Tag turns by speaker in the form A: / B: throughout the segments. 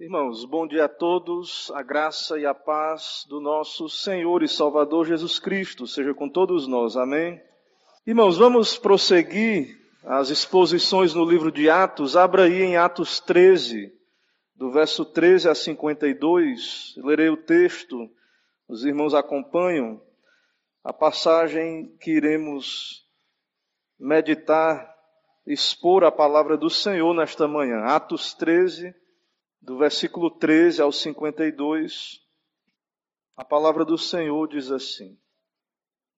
A: Irmãos, bom dia a todos, a graça e a paz do nosso Senhor e Salvador Jesus Cristo seja com todos nós, amém? Irmãos, vamos prosseguir as exposições no livro de Atos, abra aí em Atos 13, do verso 13 a 52, lerei o texto, os irmãos acompanham, a passagem que iremos meditar, expor a palavra do Senhor nesta manhã, Atos 13, do versículo 13 ao 52, a palavra do Senhor diz assim: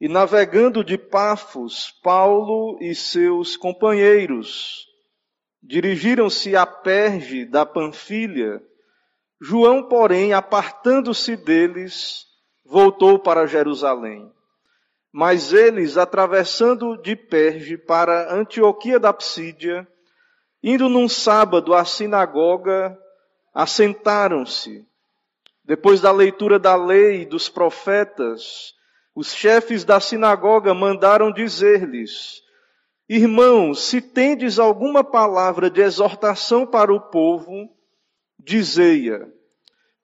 A: E navegando de Pafos, Paulo e seus companheiros dirigiram-se a Perge da Panfilha. João, porém, apartando-se deles, voltou para Jerusalém. Mas eles, atravessando de Perge para Antioquia da Psídia, indo num sábado à sinagoga, assentaram-se. Depois da leitura da lei e dos profetas, os chefes da sinagoga mandaram dizer-lhes: Irmãos, se tendes alguma palavra de exortação para o povo, dizei-a.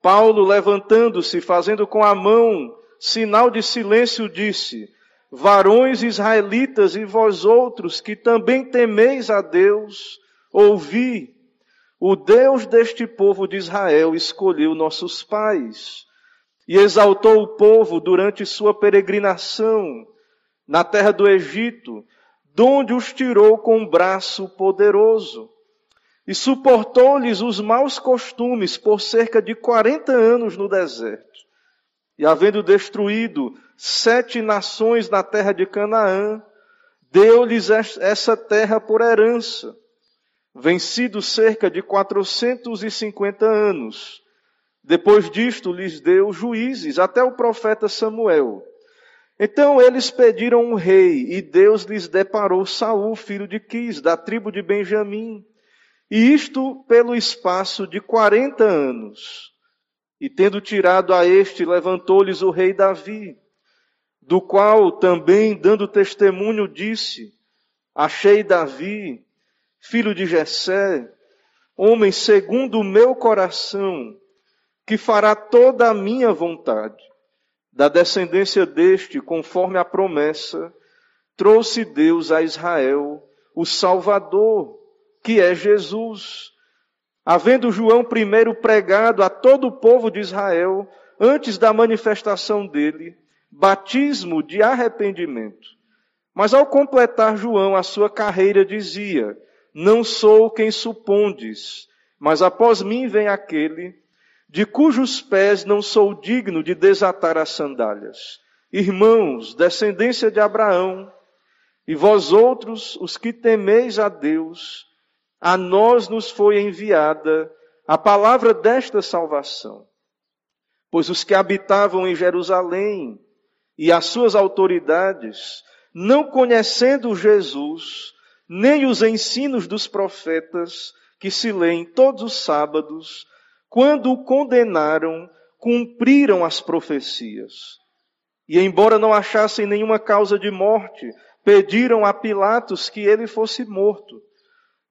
A: Paulo, levantando-se, fazendo com a mão sinal de silêncio, disse: Varões israelitas e vós outros que também temeis a Deus, ouvi. O Deus deste povo de Israel escolheu nossos pais e exaltou o povo durante sua peregrinação na terra do Egito, donde os tirou com um braço poderoso e suportou-lhes os maus costumes por cerca de quarenta anos no deserto. E havendo destruído sete nações na terra de Canaã, deu-lhes essa terra por herança vencido cerca de 450 anos. Depois disto, lhes deu juízes, até o profeta Samuel. Então eles pediram um rei, e Deus lhes deparou Saul, filho de Quis, da tribo de Benjamim. E isto pelo espaço de quarenta anos. E tendo tirado a este, levantou-lhes o rei Davi, do qual também, dando testemunho, disse: Achei Davi, filho de Jessé, homem segundo o meu coração, que fará toda a minha vontade. Da descendência deste, conforme a promessa, trouxe Deus a Israel o Salvador, que é Jesus. Havendo João primeiro pregado a todo o povo de Israel, antes da manifestação dele, batismo de arrependimento. Mas ao completar João a sua carreira, dizia: não sou quem supondes, mas após mim vem aquele de cujos pés não sou digno de desatar as sandálias. Irmãos, descendência de Abraão, e vós outros, os que temeis a Deus, a nós nos foi enviada a palavra desta salvação. Pois os que habitavam em Jerusalém e as suas autoridades, não conhecendo Jesus, nem os ensinos dos profetas que se leem todos os sábados, quando o condenaram, cumpriram as profecias. E embora não achassem nenhuma causa de morte, pediram a Pilatos que ele fosse morto.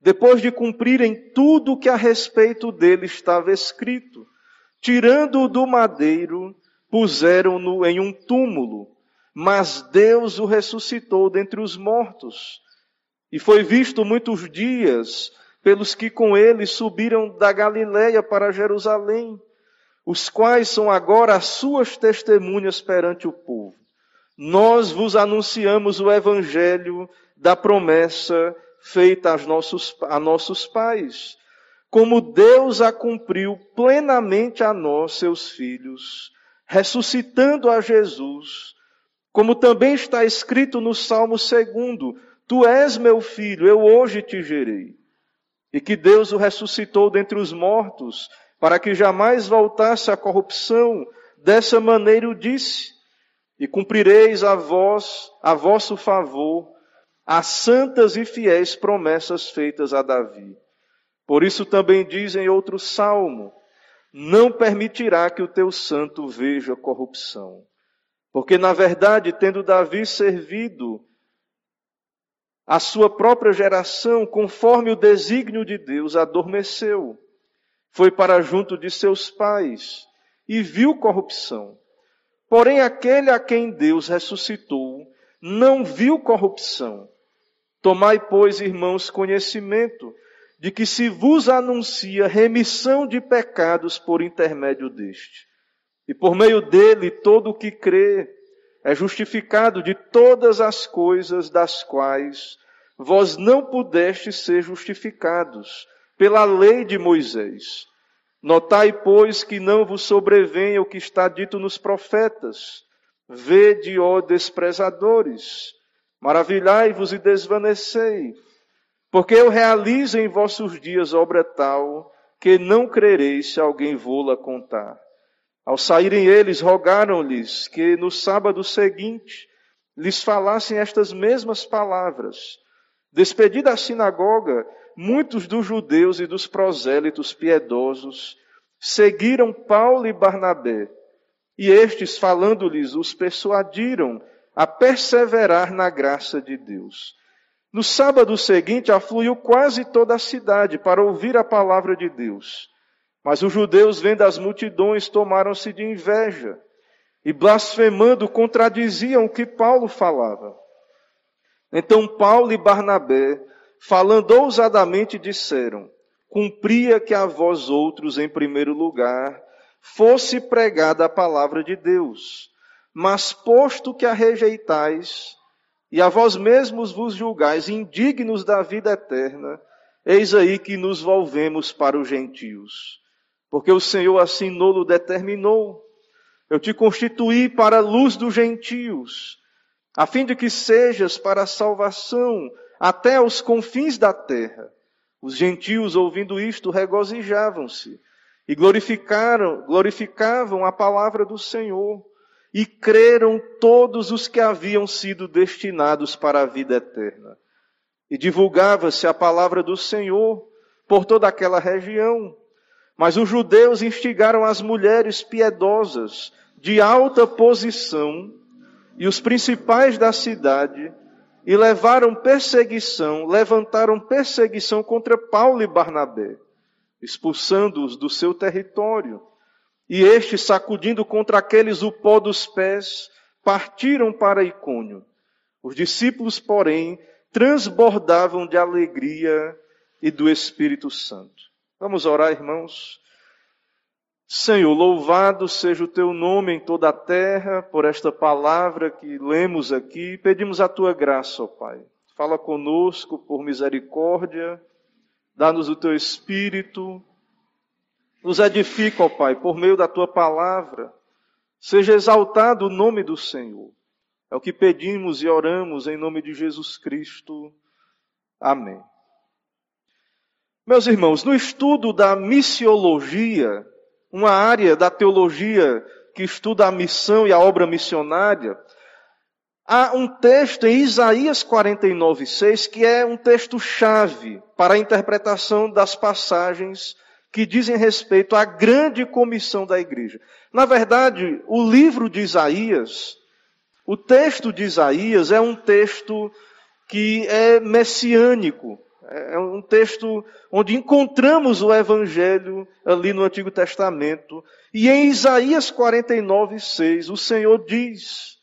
A: Depois de cumprirem tudo o que a respeito dele estava escrito, tirando-o do madeiro, puseram-no em um túmulo, mas Deus o ressuscitou dentre os mortos e foi visto muitos dias pelos que com ele subiram da Galiléia para Jerusalém, os quais são agora as suas testemunhas perante o povo. Nós vos anunciamos o evangelho da promessa feita aos nossos, a nossos pais, como Deus a cumpriu plenamente a nós, seus filhos, ressuscitando a Jesus, como também está escrito no Salmo 2, Tu és meu filho, eu hoje te gerei. E que Deus o ressuscitou dentre os mortos, para que jamais voltasse à corrupção. Dessa maneira o disse: E cumprireis a vós, a vosso favor, as santas e fiéis promessas feitas a Davi. Por isso também diz em outro salmo: Não permitirá que o teu santo veja corrupção. Porque, na verdade, tendo Davi servido a sua própria geração, conforme o desígnio de Deus, adormeceu. foi para junto de seus pais e viu corrupção. Porém, aquele a quem Deus ressuscitou não viu corrupção. Tomai, pois, irmãos, conhecimento de que se vos anuncia remissão de pecados por intermédio deste. E por meio dele, todo o que crê é justificado de todas as coisas das quais vós não pudestes ser justificados pela lei de Moisés. Notai, pois, que não vos sobrevenha o que está dito nos profetas. Vede, ó desprezadores, maravilhai-vos e desvanecei, porque eu realizo em vossos dias obra tal que não crereis se alguém vô-la contar. Ao saírem eles, rogaram-lhes que no sábado seguinte lhes falassem estas mesmas palavras. Despedida a sinagoga, muitos dos judeus e dos prosélitos piedosos seguiram Paulo e Barnabé, e estes, falando-lhes, os persuadiram a perseverar na graça de Deus. No sábado seguinte, afluiu quase toda a cidade para ouvir a palavra de Deus. Mas os judeus, vendo as multidões, tomaram-se de inveja e, blasfemando, contradiziam o que Paulo falava. Então Paulo e Barnabé, falando ousadamente, disseram: Cumpria que a vós outros, em primeiro lugar, fosse pregada a palavra de Deus. Mas posto que a rejeitais, e a vós mesmos vos julgais indignos da vida eterna, eis aí que nos volvemos para os gentios porque o Senhor assim nolo determinou. Eu te constituí para a luz dos gentios, a fim de que sejas para a salvação até aos confins da terra. Os gentios, ouvindo isto, regozijavam-se e glorificaram, glorificavam a palavra do Senhor e creram todos os que haviam sido destinados para a vida eterna. E divulgava-se a palavra do Senhor por toda aquela região. Mas os judeus instigaram as mulheres piedosas de alta posição e os principais da cidade e levaram perseguição, levantaram perseguição contra Paulo e Barnabé, expulsando-os do seu território. E estes, sacudindo contra aqueles o pó dos pés, partiram para Icônio. Os discípulos, porém, transbordavam de alegria e do Espírito Santo. Vamos orar, irmãos. Senhor, louvado seja o teu nome em toda a terra por esta palavra que lemos aqui. Pedimos a tua graça, ó Pai. Fala conosco por misericórdia, dá-nos o teu espírito, nos edifica, ó Pai, por meio da tua palavra. Seja exaltado o nome do Senhor. É o que pedimos e oramos em nome de Jesus Cristo. Amém. Meus irmãos, no estudo da missiologia, uma área da teologia que estuda a missão e a obra missionária, há um texto em Isaías 49, 6 que é um texto chave para a interpretação das passagens que dizem respeito à grande comissão da igreja. Na verdade, o livro de Isaías, o texto de Isaías é um texto que é messiânico. É, é um texto onde encontramos o Evangelho ali no Antigo Testamento. E em Isaías 49, 6, o Senhor diz: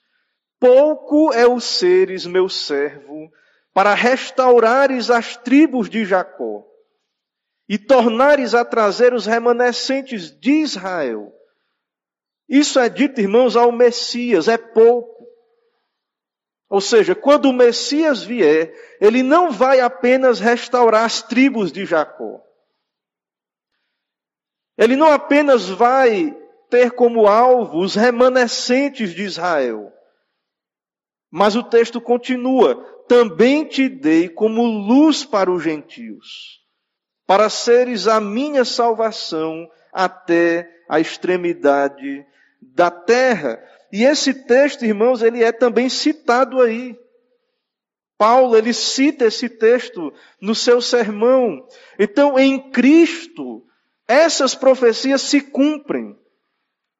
A: Pouco é o seres, meu servo, para restaurares as tribos de Jacó e tornares a trazer os remanescentes de Israel. Isso é dito, irmãos, ao Messias, é pouco. Ou seja, quando o Messias vier, ele não vai apenas restaurar as tribos de Jacó. Ele não apenas vai ter como alvo os remanescentes de Israel. Mas o texto continua: também te dei como luz para os gentios, para seres a minha salvação até a extremidade da terra. E esse texto, irmãos, ele é também citado aí. Paulo, ele cita esse texto no seu sermão. Então, em Cristo, essas profecias se cumprem.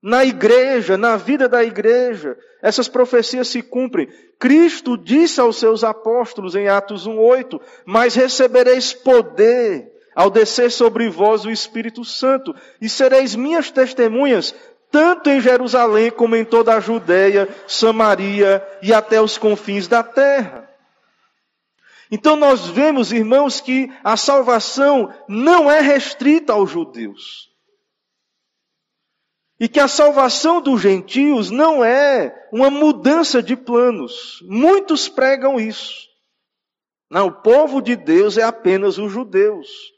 A: Na igreja, na vida da igreja, essas profecias se cumprem. Cristo disse aos seus apóstolos em Atos 1:8: "Mas recebereis poder ao descer sobre vós o Espírito Santo, e sereis minhas testemunhas, tanto em Jerusalém como em toda a Judéia, Samaria e até os confins da terra. Então nós vemos, irmãos, que a salvação não é restrita aos judeus. E que a salvação dos gentios não é uma mudança de planos. Muitos pregam isso. Não, o povo de Deus é apenas os judeus.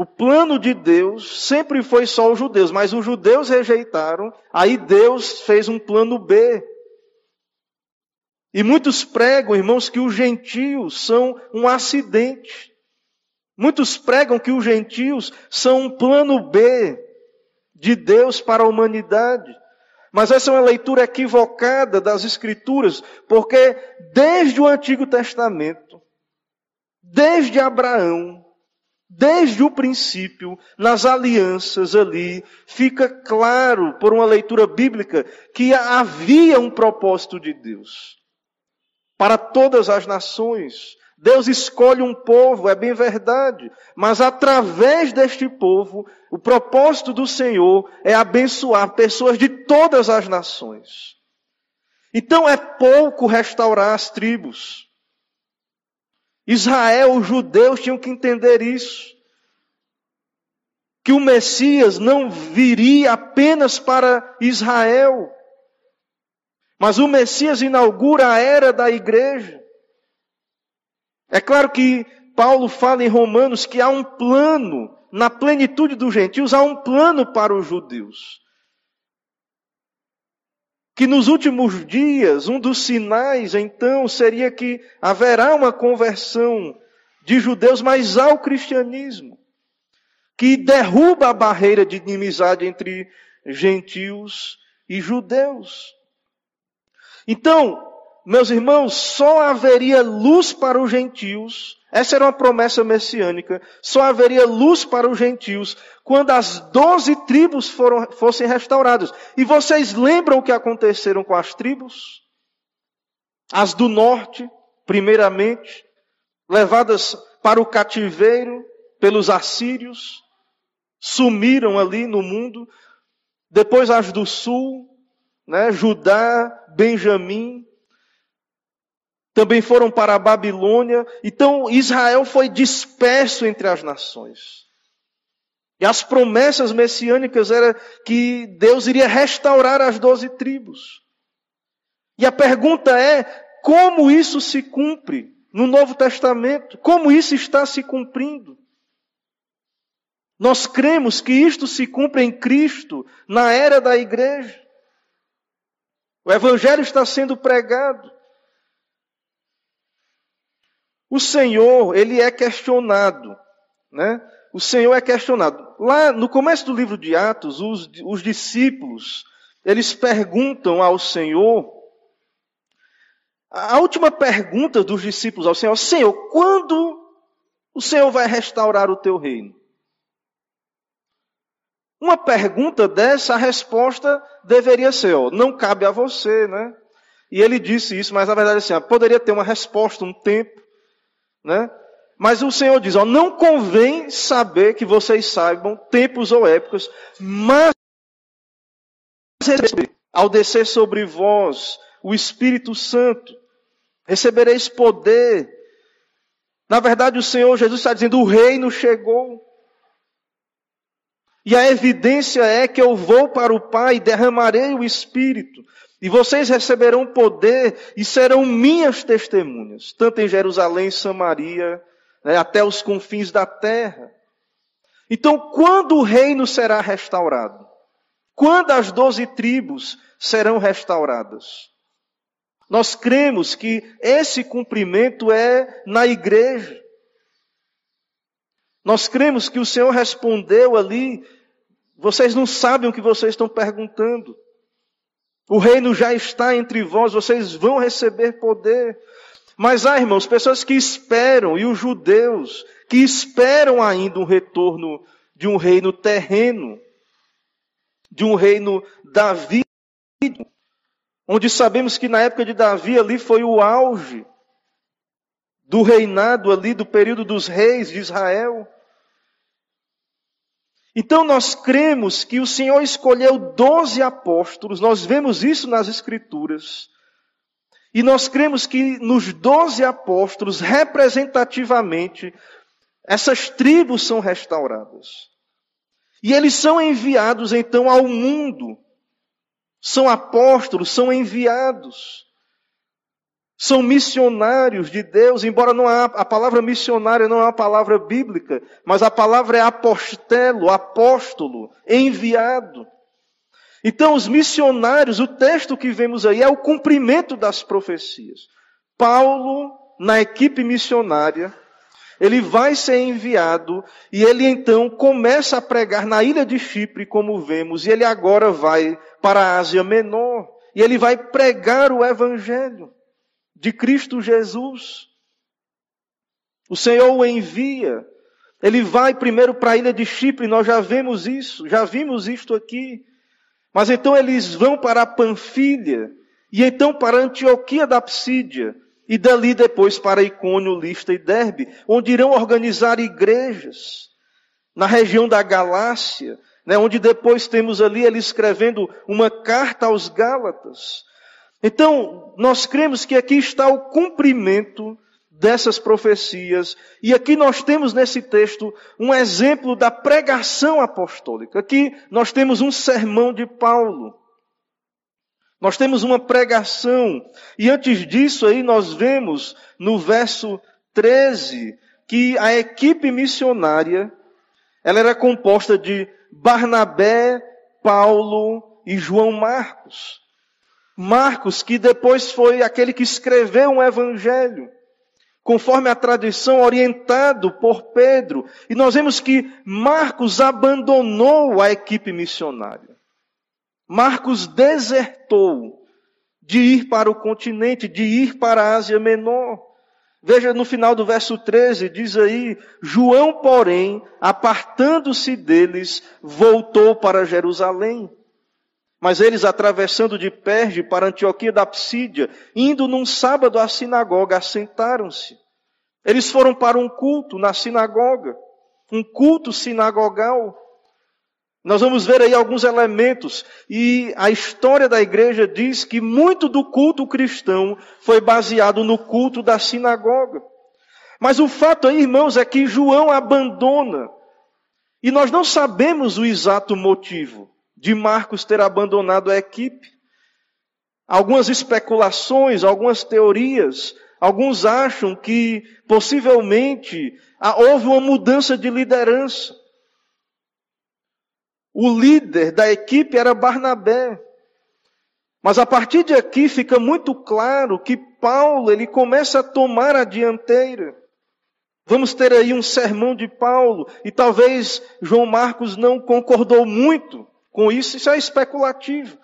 A: O plano de Deus sempre foi só os judeus, mas os judeus rejeitaram, aí Deus fez um plano B. E muitos pregam, irmãos, que os gentios são um acidente. Muitos pregam que os gentios são um plano B de Deus para a humanidade. Mas essa é uma leitura equivocada das Escrituras, porque desde o Antigo Testamento, desde Abraão, desde o princípio, nas alianças ali, fica claro, por uma leitura bíblica, que havia um propósito de Deus para todas as nações. Deus escolhe um povo, é bem verdade, mas através deste povo, o propósito do Senhor é abençoar pessoas de todas as nações. Então é pouco restaurar as tribos. Israel, os judeus tinham que entender isso. Que o Messias não viria apenas para Israel, mas o Messias inaugura a era da igreja. É claro que Paulo fala em Romanos que há um plano, na plenitude dos gentios, há um plano para os judeus. Que nos últimos dias, um dos sinais, então, seria que haverá uma conversão de judeus, mas ao cristianismo, que derruba a barreira de inimizade entre gentios e judeus. Então, meus irmãos, só haveria luz para os gentios, essa era uma promessa messiânica, só haveria luz para os gentios quando as doze tribos foram, fossem restauradas. E vocês lembram o que aconteceram com as tribos? As do norte, primeiramente, levadas para o cativeiro pelos assírios, sumiram ali no mundo. Depois as do sul, né, Judá, Benjamim, também foram para a Babilônia. Então Israel foi disperso entre as nações. E as promessas messiânicas era que Deus iria restaurar as doze tribos. E a pergunta é: como isso se cumpre no Novo Testamento? Como isso está se cumprindo? Nós cremos que isto se cumpre em Cristo, na era da igreja. O Evangelho está sendo pregado. O Senhor, ele é questionado, né? O Senhor é questionado. Lá no começo do livro de Atos, os, os discípulos, eles perguntam ao Senhor, a última pergunta dos discípulos ao Senhor, Senhor, quando o Senhor vai restaurar o teu reino? Uma pergunta dessa, a resposta deveria ser, ó, não cabe a você, né? E ele disse isso, mas na verdade assim, ó, poderia ter uma resposta, um tempo. Né? Mas o Senhor diz: ó, não convém saber que vocês saibam tempos ou épocas, mas ao descer sobre vós o Espírito Santo, recebereis poder. Na verdade, o Senhor Jesus está dizendo: o reino chegou. E a evidência é que eu vou para o Pai e derramarei o Espírito. E vocês receberão poder e serão minhas testemunhas, tanto em Jerusalém, Samaria, né, até os confins da terra. Então, quando o reino será restaurado? Quando as doze tribos serão restauradas? Nós cremos que esse cumprimento é na igreja. Nós cremos que o Senhor respondeu ali, vocês não sabem o que vocês estão perguntando. O reino já está entre vós, vocês vão receber poder. Mas há, irmãos, pessoas que esperam, e os judeus, que esperam ainda um retorno de um reino terreno, de um reino Davi, onde sabemos que na época de Davi ali foi o auge do reinado ali do período dos reis de Israel. Então nós cremos que o Senhor escolheu doze apóstolos, nós vemos isso nas Escrituras, e nós cremos que nos doze apóstolos, representativamente, essas tribos são restauradas. E eles são enviados então ao mundo. São apóstolos, são enviados. São missionários de Deus, embora não há, a palavra missionário não é uma palavra bíblica, mas a palavra é apostelo, apóstolo, enviado. Então, os missionários, o texto que vemos aí é o cumprimento das profecias. Paulo, na equipe missionária, ele vai ser enviado e ele então começa a pregar na ilha de Chipre, como vemos, e ele agora vai para a Ásia Menor e ele vai pregar o evangelho de Cristo Jesus. O Senhor o envia. Ele vai primeiro para a ilha de Chipre, nós já vemos isso, já vimos isto aqui. Mas então eles vão para a Panfilha, e então para a Antioquia da Psídia, e dali depois para Icônio, Lista e Derbe, onde irão organizar igrejas na região da Galácia, né, onde depois temos ali ele escrevendo uma carta aos Gálatas. Então, nós cremos que aqui está o cumprimento dessas profecias, e aqui nós temos nesse texto um exemplo da pregação apostólica. Aqui nós temos um sermão de Paulo. Nós temos uma pregação, e antes disso aí nós vemos no verso 13 que a equipe missionária ela era composta de Barnabé, Paulo e João Marcos. Marcos, que depois foi aquele que escreveu um evangelho, conforme a tradição orientado por Pedro. E nós vemos que Marcos abandonou a equipe missionária. Marcos desertou de ir para o continente, de ir para a Ásia Menor. Veja no final do verso 13, diz aí: João, porém, apartando-se deles, voltou para Jerusalém. Mas eles, atravessando de Perge para Antioquia da Psídia, indo num sábado à sinagoga, assentaram-se. Eles foram para um culto na sinagoga, um culto sinagogal. Nós vamos ver aí alguns elementos, e a história da igreja diz que muito do culto cristão foi baseado no culto da sinagoga. Mas o fato aí, irmãos, é que João abandona, e nós não sabemos o exato motivo de Marcos ter abandonado a equipe. Algumas especulações, algumas teorias, alguns acham que possivelmente houve uma mudança de liderança. O líder da equipe era Barnabé. Mas a partir de aqui fica muito claro que Paulo, ele começa a tomar a dianteira. Vamos ter aí um sermão de Paulo, e talvez João Marcos não concordou muito com isso, isso é especulativo.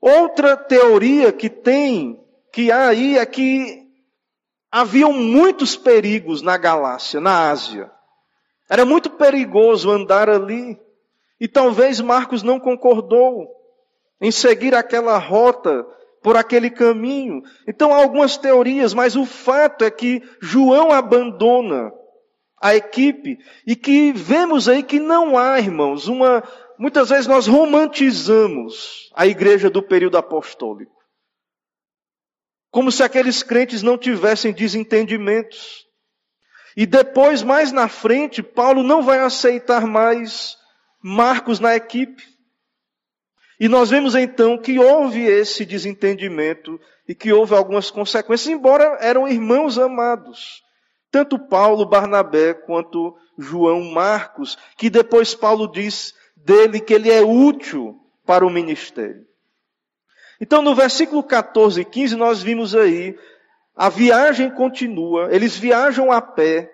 A: Outra teoria que tem, que há aí, é que haviam muitos perigos na Galácia, na Ásia. Era muito perigoso andar ali. E talvez Marcos não concordou em seguir aquela rota por aquele caminho. Então há algumas teorias, mas o fato é que João abandona a equipe e que vemos aí que não há, irmãos, uma muitas vezes nós romantizamos a igreja do período apostólico. Como se aqueles crentes não tivessem desentendimentos. E depois, mais na frente, Paulo não vai aceitar mais Marcos na equipe. E nós vemos então que houve esse desentendimento e que houve algumas consequências, embora eram irmãos amados. Tanto Paulo, Barnabé, quanto João Marcos, que depois Paulo diz dele que ele é útil para o ministério. Então, no versículo 14 e 15, nós vimos aí, a viagem continua, eles viajam a pé,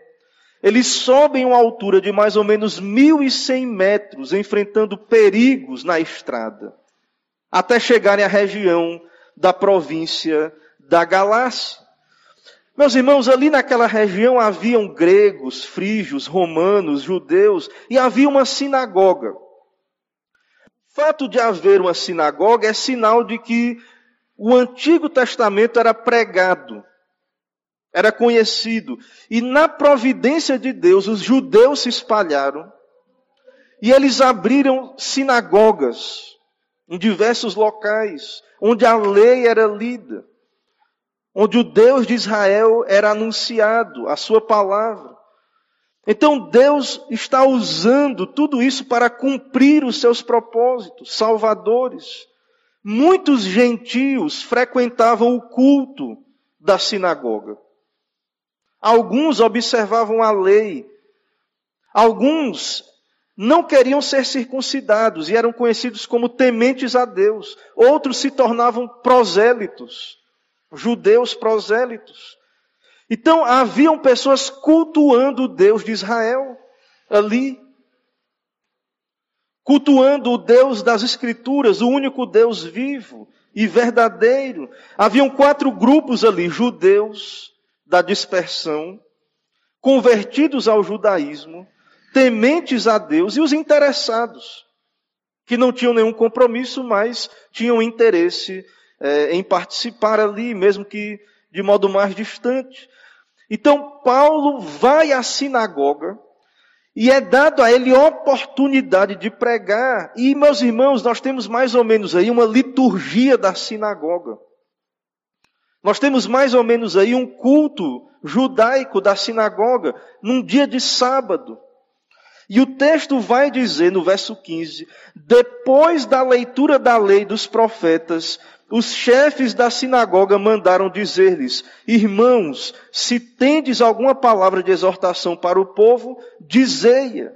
A: eles sobem uma altura de mais ou menos 1.100 metros, enfrentando perigos na estrada, até chegarem à região da província da Galácia. Meus irmãos, ali naquela região haviam gregos, frígios, romanos, judeus, e havia uma sinagoga. Fato de haver uma sinagoga é sinal de que o Antigo Testamento era pregado era conhecido. E na providência de Deus, os judeus se espalharam e eles abriram sinagogas em diversos locais, onde a lei era lida, onde o Deus de Israel era anunciado, a sua palavra. Então Deus está usando tudo isso para cumprir os seus propósitos salvadores. Muitos gentios frequentavam o culto da sinagoga. Alguns observavam a lei. Alguns não queriam ser circuncidados e eram conhecidos como tementes a Deus. Outros se tornavam prosélitos, judeus prosélitos. Então haviam pessoas cultuando o Deus de Israel ali, cultuando o Deus das Escrituras, o único Deus vivo e verdadeiro. Haviam quatro grupos ali: judeus da dispersão, convertidos ao judaísmo, tementes a Deus e os interessados, que não tinham nenhum compromisso, mas tinham interesse é, em participar ali, mesmo que de modo mais distante. Então, Paulo vai à sinagoga e é dado a ele oportunidade de pregar. E, meus irmãos, nós temos mais ou menos aí uma liturgia da sinagoga. Nós temos mais ou menos aí um culto judaico da sinagoga num dia de sábado. E o texto vai dizer no verso 15: depois da leitura da lei dos profetas, os chefes da sinagoga mandaram dizer-lhes: Irmãos, se tendes alguma palavra de exortação para o povo, dizei-a.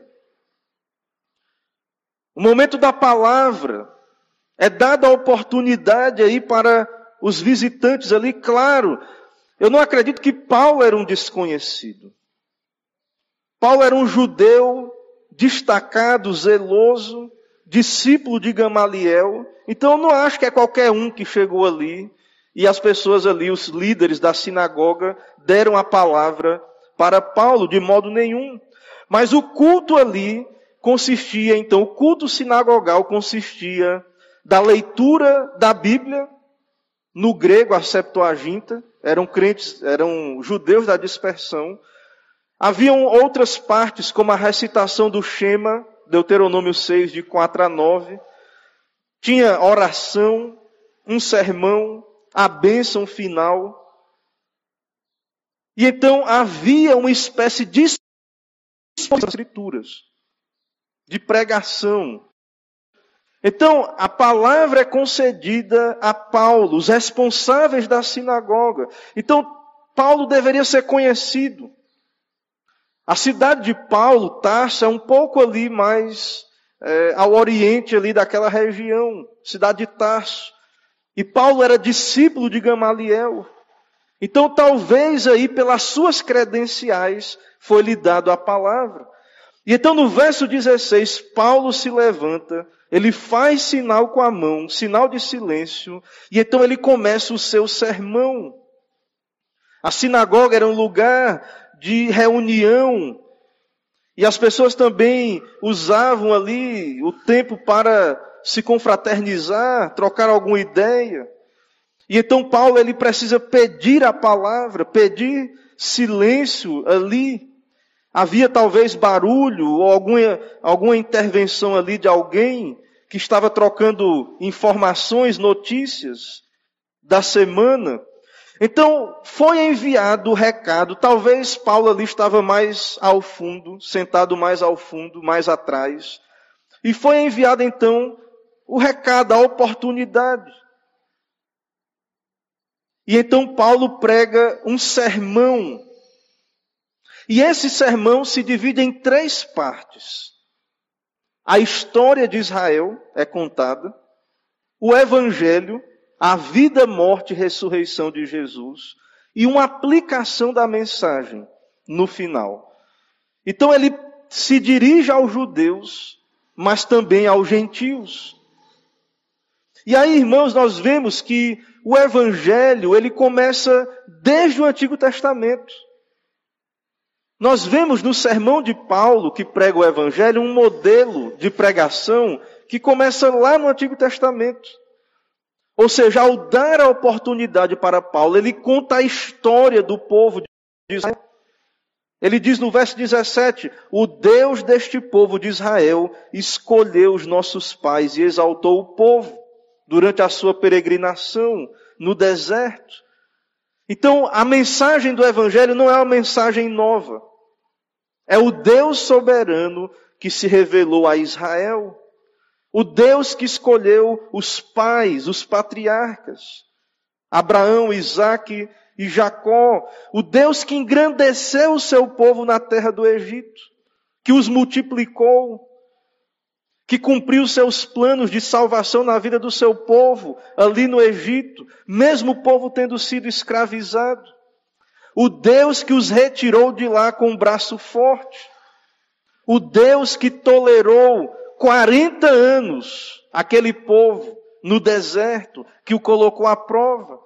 A: O momento da palavra é dada a oportunidade aí para os visitantes ali, claro. Eu não acredito que Paulo era um desconhecido. Paulo era um judeu destacado, zeloso, discípulo de Gamaliel. Então eu não acho que é qualquer um que chegou ali e as pessoas ali, os líderes da sinagoga, deram a palavra para Paulo de modo nenhum. Mas o culto ali consistia, então, o culto sinagogal consistia da leitura da Bíblia, no grego a Septuaginta, eram crentes, eram judeus da dispersão, Haviam outras partes, como a recitação do Shema, Deuteronômio 6, de 4 a 9. Tinha oração, um sermão, a bênção final. E então havia uma espécie de escrituras, de pregação. Então, a palavra é concedida a Paulo, os responsáveis da sinagoga. Então, Paulo deveria ser conhecido. A cidade de Paulo, Tarsa, é um pouco ali mais é, ao oriente ali daquela região, cidade de Tarso. E Paulo era discípulo de Gamaliel. Então, talvez aí pelas suas credenciais foi lhe dado a palavra. E então no verso 16, Paulo se levanta, ele faz sinal com a mão, sinal de silêncio, e então ele começa o seu sermão. A sinagoga era um lugar de reunião. E as pessoas também usavam ali o tempo para se confraternizar, trocar alguma ideia. E então Paulo ele precisa pedir a palavra, pedir silêncio ali. Havia talvez barulho ou alguma, alguma intervenção ali de alguém que estava trocando informações, notícias da semana. Então, foi enviado o recado, talvez Paulo ali estava mais ao fundo, sentado mais ao fundo, mais atrás. E foi enviado então o recado, a oportunidade. E então Paulo prega um sermão. E esse sermão se divide em três partes. A história de Israel é contada, o evangelho a vida, morte e ressurreição de Jesus e uma aplicação da mensagem no final. Então ele se dirige aos judeus, mas também aos gentios. E aí, irmãos, nós vemos que o evangelho, ele começa desde o Antigo Testamento. Nós vemos no sermão de Paulo, que prega o evangelho, um modelo de pregação que começa lá no Antigo Testamento. Ou seja, ao dar a oportunidade para Paulo, ele conta a história do povo de Israel. Ele diz no verso 17: O Deus deste povo de Israel escolheu os nossos pais e exaltou o povo durante a sua peregrinação no deserto. Então, a mensagem do Evangelho não é uma mensagem nova. É o Deus soberano que se revelou a Israel. O Deus que escolheu os pais, os patriarcas, Abraão, Isaque e Jacó. O Deus que engrandeceu o seu povo na terra do Egito, que os multiplicou, que cumpriu seus planos de salvação na vida do seu povo ali no Egito, mesmo o povo tendo sido escravizado. O Deus que os retirou de lá com um braço forte. O Deus que tolerou 40 anos aquele povo no deserto, que o colocou à prova.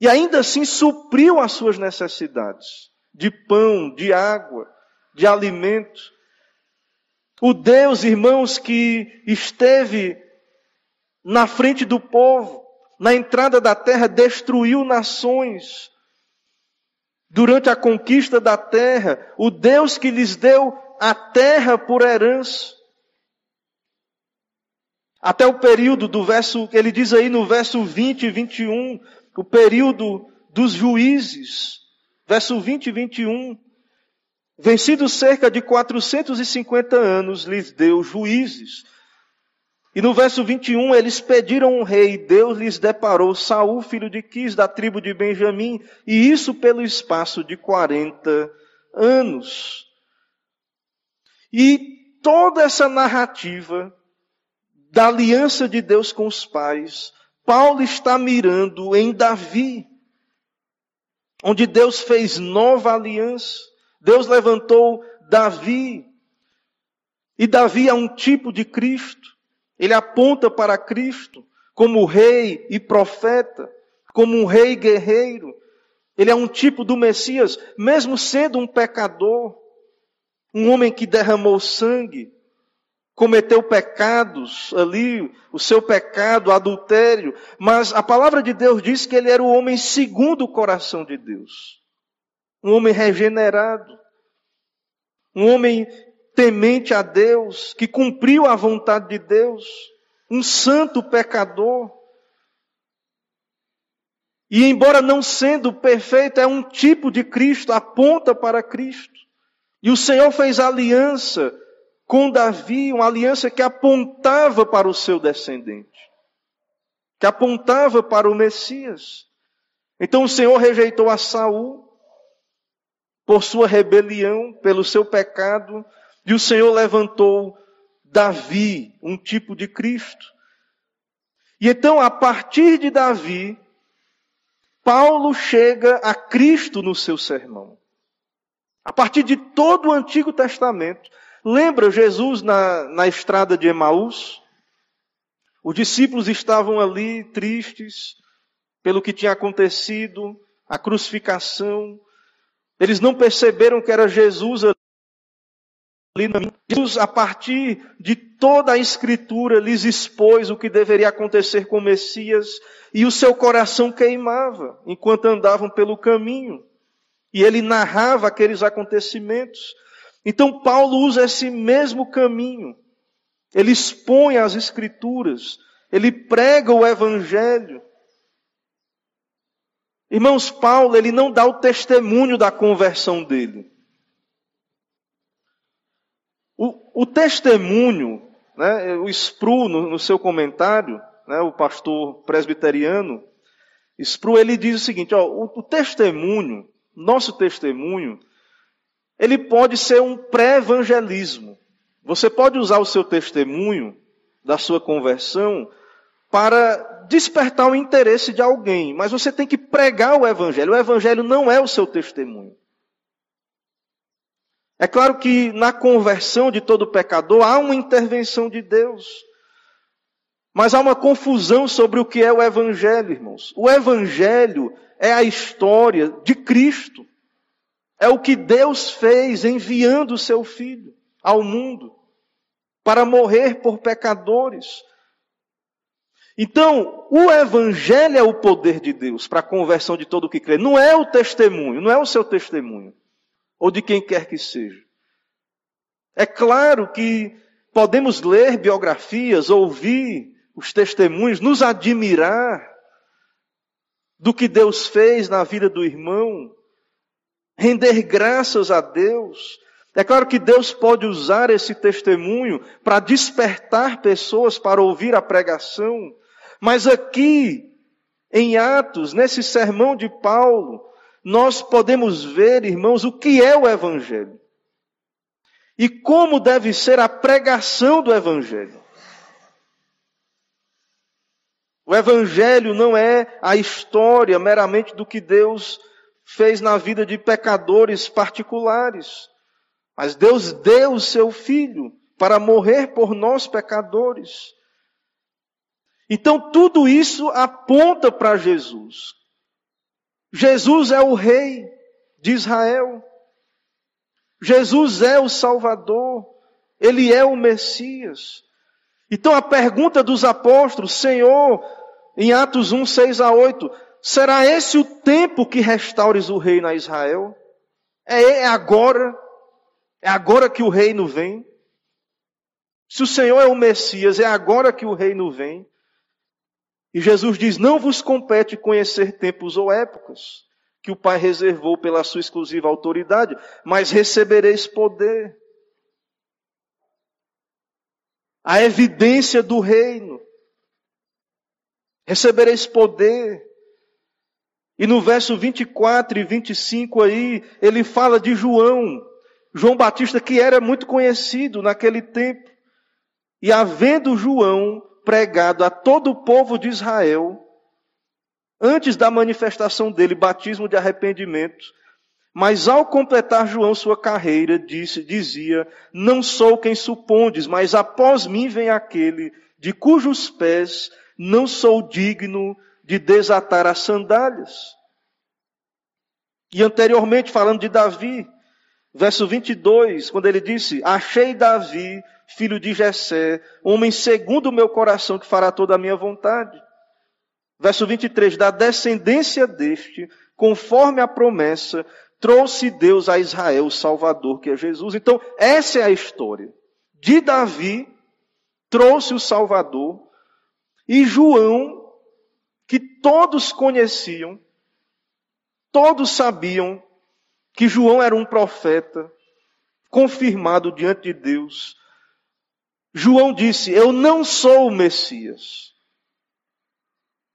A: E ainda assim supriu as suas necessidades de pão, de água, de alimento. O Deus, irmãos, que esteve na frente do povo, na entrada da terra, destruiu nações. Durante a conquista da terra, o Deus que lhes deu a terra por herança. Até o período do verso, ele diz aí no verso 20 e 21, o período dos juízes. Verso 20 e 21. Vencidos cerca de 450 anos, lhes deu juízes. E no verso 21, eles pediram um rei, Deus lhes deparou Saul, filho de Quis, da tribo de Benjamim, e isso pelo espaço de 40 anos. E toda essa narrativa da aliança de Deus com os pais, Paulo está mirando em Davi, onde Deus fez nova aliança. Deus levantou Davi. E Davi é um tipo de Cristo. Ele aponta para Cristo como rei e profeta, como um rei guerreiro. Ele é um tipo do Messias, mesmo sendo um pecador, um homem que derramou sangue, cometeu pecados ali, o seu pecado, adultério, mas a palavra de Deus diz que ele era o homem segundo o coração de Deus um homem regenerado, um homem temente a Deus, que cumpriu a vontade de Deus, um santo pecador. E embora não sendo perfeito, é um tipo de Cristo, aponta para Cristo. E o Senhor fez aliança com Davi, uma aliança que apontava para o seu descendente, que apontava para o Messias. Então o Senhor rejeitou a Saul, por sua rebelião, pelo seu pecado, e o Senhor levantou Davi, um tipo de Cristo. E então, a partir de Davi, Paulo chega a Cristo no seu sermão. A partir de todo o Antigo Testamento. Lembra Jesus na, na estrada de Emaús? Os discípulos estavam ali tristes pelo que tinha acontecido, a crucificação, eles não perceberam que era Jesus ali na Jesus, a partir de toda a escritura, lhes expôs o que deveria acontecer com o Messias e o seu coração queimava enquanto andavam pelo caminho. E ele narrava aqueles acontecimentos. Então Paulo usa esse mesmo caminho. Ele expõe as escrituras, ele prega o evangelho, Irmãos, Paulo, ele não dá o testemunho da conversão dele. O, o testemunho, né, o Spru, no, no seu comentário, né, o pastor presbiteriano, Spru, ele diz o seguinte, ó, o, o testemunho, nosso testemunho, ele pode ser um pré-evangelismo. Você pode usar o seu testemunho da sua conversão para despertar o interesse de alguém, mas você tem que pregar o Evangelho. O Evangelho não é o seu testemunho. É claro que na conversão de todo pecador há uma intervenção de Deus. Mas há uma confusão sobre o que é o Evangelho, irmãos. O Evangelho é a história de Cristo. É o que Deus fez enviando o seu Filho ao mundo para morrer por pecadores Então, o Evangelho é o poder de Deus para a conversão de todo que crê. Não é o testemunho, não é o seu testemunho, ou de quem quer que seja. É claro que podemos ler biografias, ouvir os testemunhos, nos admirar do que Deus fez na vida do irmão, render graças a Deus. É claro que Deus pode usar esse testemunho para despertar pessoas para ouvir a pregação, mas aqui, em Atos, nesse sermão de Paulo, nós podemos ver, irmãos, o que é o Evangelho e como deve ser a pregação do Evangelho. O Evangelho não é a história meramente do que Deus fez na vida de pecadores particulares, mas Deus deu o seu Filho para morrer por nós pecadores. Então tudo isso aponta para Jesus. Jesus é o Rei de Israel. Jesus é o Salvador. Ele é o Messias. Então a pergunta dos apóstolos, Senhor, em Atos 1, 6 a 8, será esse o tempo que restaures o reino a Israel? É, é agora? É agora que o reino vem? Se o Senhor é o Messias, é agora que o reino vem? E Jesus diz: Não vos compete conhecer tempos ou épocas que o Pai reservou pela sua exclusiva autoridade, mas recebereis poder. A evidência do reino. Recebereis poder. E no verso 24 e 25 aí, ele fala de João, João Batista que era muito conhecido naquele tempo. E havendo João pregado a todo o povo de Israel, antes da manifestação dele, batismo de arrependimento, mas ao completar João sua carreira, disse, dizia: Não sou quem supondes, mas após mim vem aquele de cujos pés não sou digno de desatar as sandálias. E anteriormente, falando de Davi, verso 22, quando ele disse: Achei Davi, filho de Jessé, homem segundo o meu coração, que fará toda a minha vontade. Verso 23, da descendência deste, conforme a promessa, trouxe Deus a Israel o Salvador, que é Jesus. Então, essa é a história. De Davi, trouxe o Salvador, e João, que todos conheciam, todos sabiam que João era um profeta, confirmado diante de Deus. João disse: Eu não sou o Messias.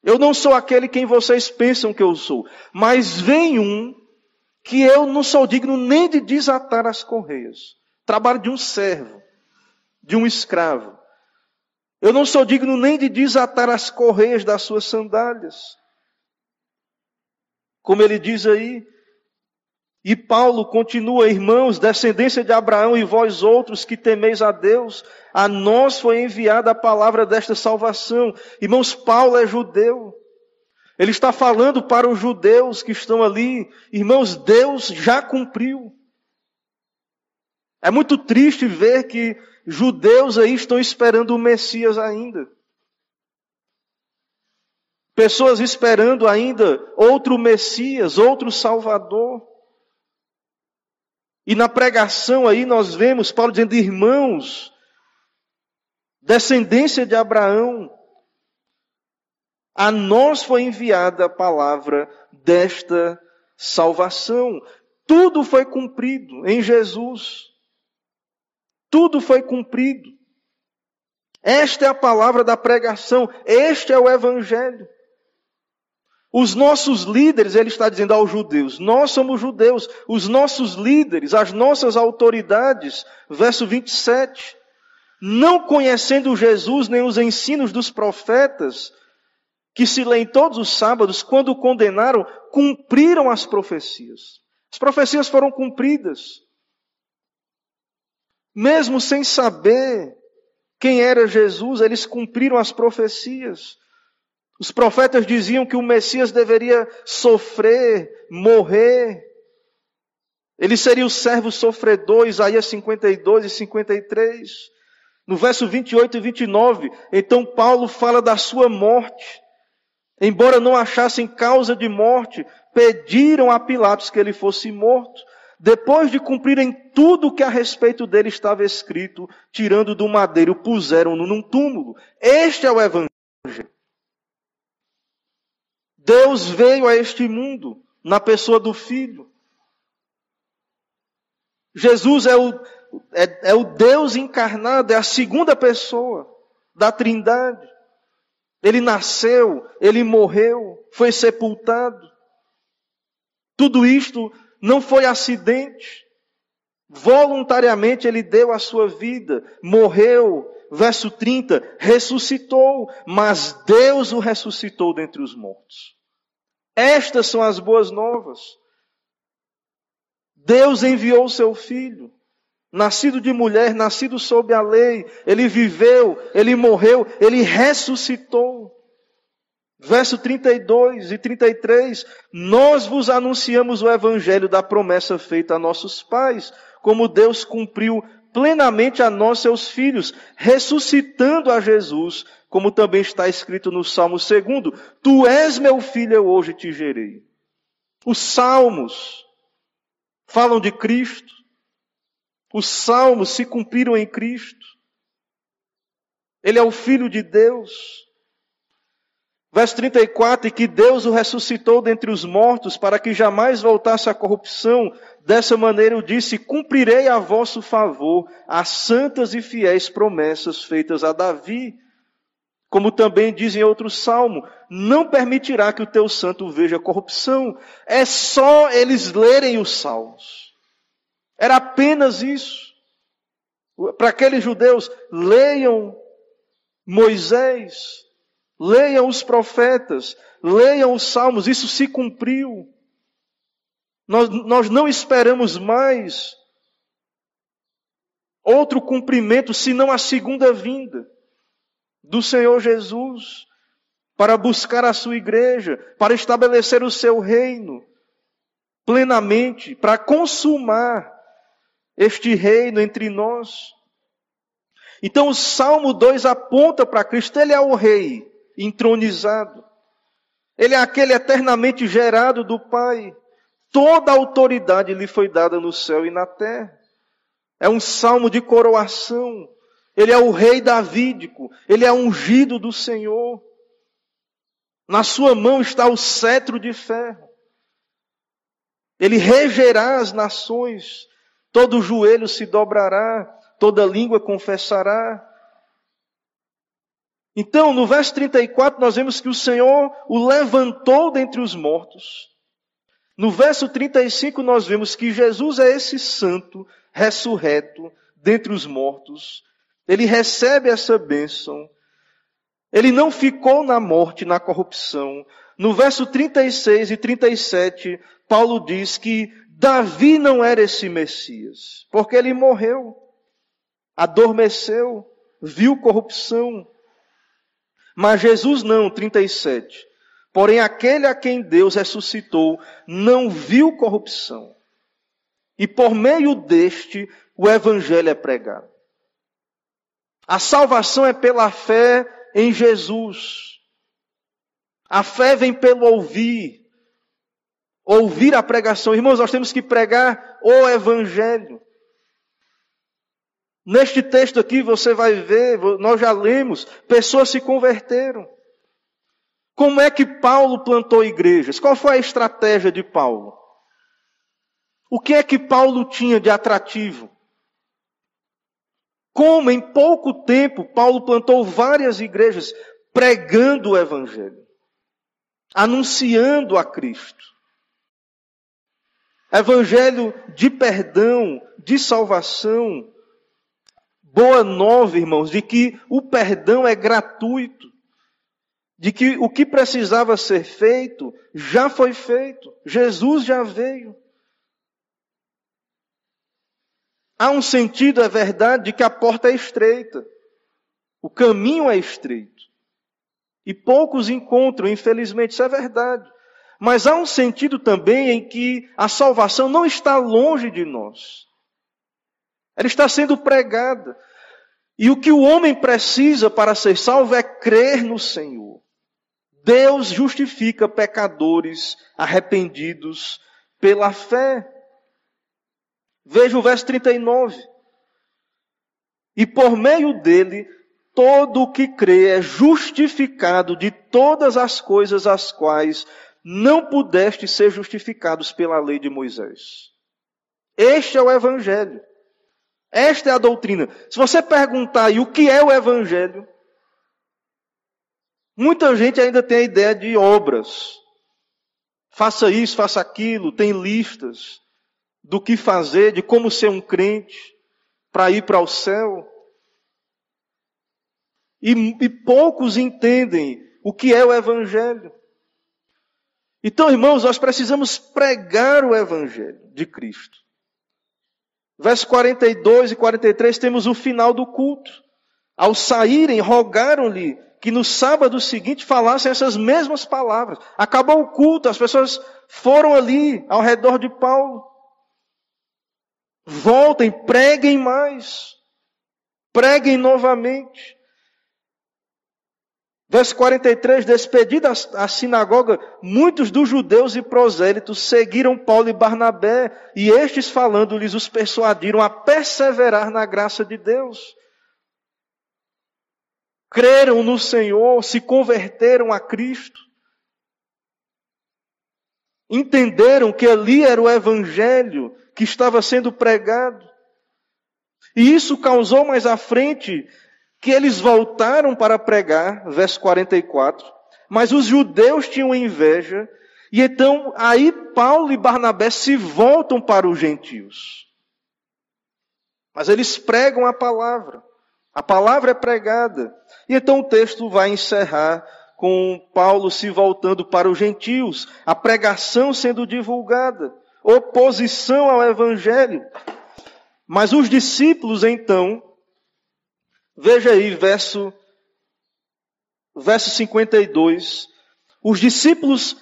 A: Eu não sou aquele quem vocês pensam que eu sou, mas vem um que eu não sou digno nem de desatar as correias. Trabalho de um servo, de um escravo. Eu não sou digno nem de desatar as correias das suas sandálias. Como ele diz aí, e Paulo continua, irmãos, descendência de Abraão e vós outros que temeis a Deus, a nós foi enviada a palavra desta salvação. Irmãos, Paulo é judeu. Ele está falando para os judeus que estão ali, irmãos, Deus já cumpriu. É muito triste ver que judeus aí estão esperando o Messias ainda. Pessoas esperando ainda outro Messias, outro Salvador. E na pregação aí nós vemos Paulo dizendo, irmãos, descendência de Abraão, a nós foi enviada a palavra desta salvação. Tudo foi cumprido em Jesus. Tudo foi cumprido. Esta é a palavra da pregação, este é o evangelho. Os nossos líderes, ele está dizendo aos judeus, nós somos judeus, os nossos líderes, as nossas autoridades, verso 27, não conhecendo Jesus nem os ensinos dos profetas, que se lêem todos os sábados, quando condenaram, cumpriram as profecias. As profecias foram cumpridas. Mesmo sem saber quem era Jesus, eles cumpriram as profecias. Os profetas diziam que o Messias deveria sofrer, morrer. Ele seria o servo sofredor, Isaías 52 e 53. No verso 28 e 29, então Paulo fala da sua morte. Embora não achassem causa de morte, pediram a Pilatos que ele fosse morto. Depois de cumprirem tudo o que a respeito dele estava escrito, tirando do madeiro, puseram-no num túmulo. Este é o Evangelho. Deus veio a este mundo na pessoa do Filho. Jesus é o, é, é o Deus encarnado, é a segunda pessoa da Trindade. Ele nasceu, ele morreu, foi sepultado. Tudo isto não foi acidente. Voluntariamente ele deu a sua vida, morreu, verso 30, ressuscitou, mas Deus o ressuscitou dentre os mortos. Estas são as boas novas. Deus enviou o seu filho, nascido de mulher, nascido sob a lei, ele viveu, ele morreu, ele ressuscitou. Verso 32 e 33, nós vos anunciamos o evangelho da promessa feita a nossos pais, como Deus cumpriu plenamente a nós, seus filhos, ressuscitando a Jesus, como também está escrito no Salmo 2, Tu és meu filho, eu hoje te gerei. Os salmos falam de Cristo. Os salmos se cumpriram em Cristo. Ele é o Filho de Deus. Verso 34, e que Deus o ressuscitou dentre os mortos para que jamais voltasse à corrupção. Dessa maneira eu disse, cumprirei a vosso favor as santas e fiéis promessas feitas a Davi. Como também diz em outro salmo, não permitirá que o teu santo veja corrupção. É só eles lerem os salmos. Era apenas isso. Para aqueles judeus, leiam Moisés, Leiam os profetas, leiam os salmos, isso se cumpriu. Nós, nós não esperamos mais outro cumprimento senão a segunda vinda do Senhor Jesus para buscar a sua igreja, para estabelecer o seu reino plenamente, para consumar este reino entre nós. Então o Salmo 2 aponta para Cristo, ele é o rei entronizado. Ele é aquele eternamente gerado do Pai. Toda a autoridade lhe foi dada no céu e na terra. É um salmo de coroação. Ele é o rei davídico. Ele é ungido do Senhor. Na sua mão está o cetro de ferro. Ele regerá as nações. Todo joelho se dobrará, toda língua confessará então, no verso 34, nós vemos que o Senhor o levantou dentre os mortos. No verso 35, nós vemos que Jesus é esse santo ressurreto dentre os mortos. Ele recebe essa bênção. Ele não ficou na morte, na corrupção. No verso 36 e 37, Paulo diz que Davi não era esse Messias, porque ele morreu, adormeceu, viu corrupção. Mas Jesus não, 37. Porém, aquele a quem Deus ressuscitou não viu corrupção. E por meio deste, o evangelho é pregado. A salvação é pela fé em Jesus. A fé vem pelo ouvir. Ouvir a pregação. Irmãos, nós temos que pregar o evangelho. Neste texto aqui você vai ver, nós já lemos, pessoas se converteram. Como é que Paulo plantou igrejas? Qual foi a estratégia de Paulo? O que é que Paulo tinha de atrativo? Como em pouco tempo Paulo plantou várias igrejas pregando o Evangelho, anunciando a Cristo. Evangelho de perdão, de salvação, boa nova, irmãos, de que o perdão é gratuito, de que o que precisava ser feito já foi feito, Jesus já veio. Há um sentido, é verdade, de que a porta é estreita, o caminho é estreito, e poucos encontram, infelizmente, isso é verdade. Mas há um sentido também em que a salvação não está longe de nós. Ela está sendo pregada. E o que o homem precisa para ser salvo é crer no Senhor. Deus justifica pecadores arrependidos pela fé. Veja o verso 39. E por meio dele, todo o que crê é justificado de todas as coisas as quais não pudeste ser justificados pela lei de Moisés. Este é o Evangelho. Esta é a doutrina. Se você perguntar aí o que é o Evangelho, muita gente ainda tem a ideia de obras. Faça isso, faça aquilo, tem listas do que fazer, de como ser um crente para ir para o céu. E, e, poucos entendem o que é o Evangelho. Então, irmãos, nós precisamos pregar o Evangelho de Cristo. Versos 42 e 43 temos o final do culto. Ao saírem, rogaram-lhe que no sábado seguinte falassem essas mesmas palavras. Acabou o culto, as pessoas foram ali ao redor de Paulo. Voltem, preguem mais. Preguem novamente. Verso 43, despedida a sinagoga, muitos dos judeus e prosélitos seguiram Paulo e Barnabé, e estes falando-lhes os persuadiram a perseverar na graça de Deus. Creram no Senhor, se converteram a Cristo. Entenderam que ali era o evangelho que estava sendo pregado. E isso causou mais à frente que eles voltaram para pregar, verso 44, mas os judeus tinham inveja, e então aí Paulo e Barnabé se voltam para os gentios. Mas eles pregam a palavra, a palavra é pregada. E então o texto vai encerrar com Paulo se voltando para os gentios, a pregação sendo divulgada, oposição ao evangelho. Mas os discípulos então Veja aí, verso, verso 52. Os discípulos